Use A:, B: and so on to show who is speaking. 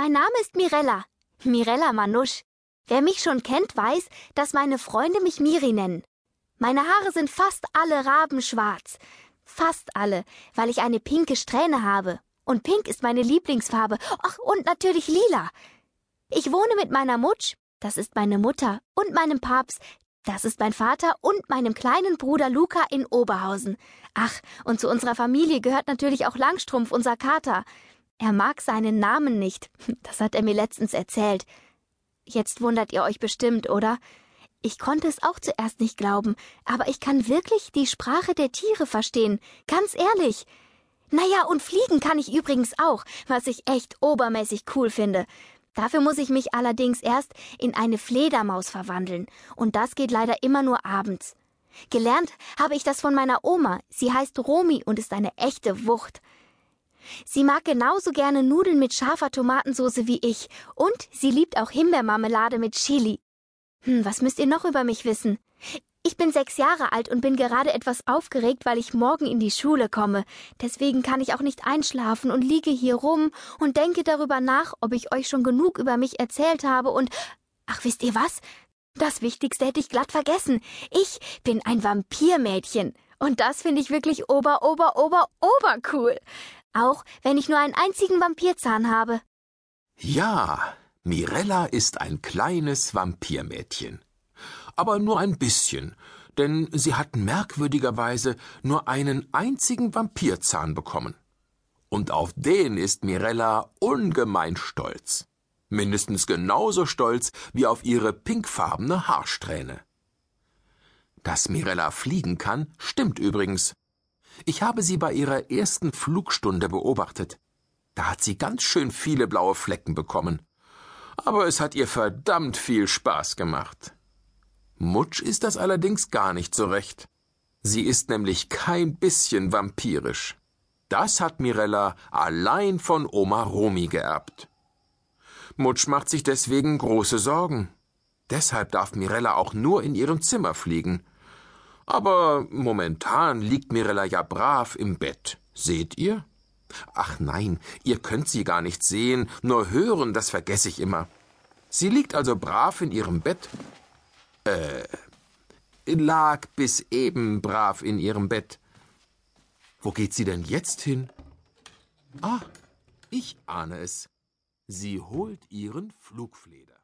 A: Mein Name ist Mirella. Mirella Manusch. Wer mich schon kennt, weiß, dass meine Freunde mich Miri nennen. Meine Haare sind fast alle rabenschwarz. Fast alle, weil ich eine pinke Strähne habe. Und pink ist meine Lieblingsfarbe. Ach, und natürlich lila. Ich wohne mit meiner Mutsch, das ist meine Mutter, und meinem Papst, das ist mein Vater, und meinem kleinen Bruder Luca in Oberhausen. Ach, und zu unserer Familie gehört natürlich auch Langstrumpf, unser Kater. Er mag seinen Namen nicht. Das hat er mir letztens erzählt. Jetzt wundert ihr euch bestimmt, oder? Ich konnte es auch zuerst nicht glauben, aber ich kann wirklich die Sprache der Tiere verstehen, ganz ehrlich. Naja, und fliegen kann ich übrigens auch, was ich echt obermäßig cool finde. Dafür muss ich mich allerdings erst in eine Fledermaus verwandeln, und das geht leider immer nur abends. Gelernt habe ich das von meiner Oma, sie heißt Romi und ist eine echte Wucht. Sie mag genauso gerne Nudeln mit scharfer Tomatensauce wie ich. Und sie liebt auch Himbeermarmelade mit Chili. Hm, was müsst ihr noch über mich wissen? Ich bin sechs Jahre alt und bin gerade etwas aufgeregt, weil ich morgen in die Schule komme. Deswegen kann ich auch nicht einschlafen und liege hier rum und denke darüber nach, ob ich euch schon genug über mich erzählt habe und. Ach, wisst ihr was? Das Wichtigste hätte ich glatt vergessen. Ich bin ein Vampirmädchen. Und das finde ich wirklich ober, ober, ober, ober cool. Auch wenn ich nur einen einzigen Vampirzahn habe.
B: Ja, Mirella ist ein kleines Vampirmädchen. Aber nur ein bisschen, denn sie hat merkwürdigerweise nur einen einzigen Vampirzahn bekommen. Und auf den ist Mirella ungemein stolz. Mindestens genauso stolz wie auf ihre pinkfarbene Haarsträhne. Dass Mirella fliegen kann, stimmt übrigens. Ich habe sie bei ihrer ersten Flugstunde beobachtet. Da hat sie ganz schön viele blaue Flecken bekommen. Aber es hat ihr verdammt viel Spaß gemacht. Mutsch ist das allerdings gar nicht so recht. Sie ist nämlich kein bisschen vampirisch. Das hat Mirella allein von Oma Romi geerbt. Mutsch macht sich deswegen große Sorgen. Deshalb darf Mirella auch nur in ihrem Zimmer fliegen. Aber momentan liegt Mirella ja brav im Bett. Seht ihr? Ach nein, ihr könnt sie gar nicht sehen, nur hören, das vergesse ich immer. Sie liegt also brav in ihrem Bett. Äh, lag bis eben brav in ihrem Bett. Wo geht sie denn jetzt hin? Ah, ich ahne es. Sie holt ihren Flugfleder.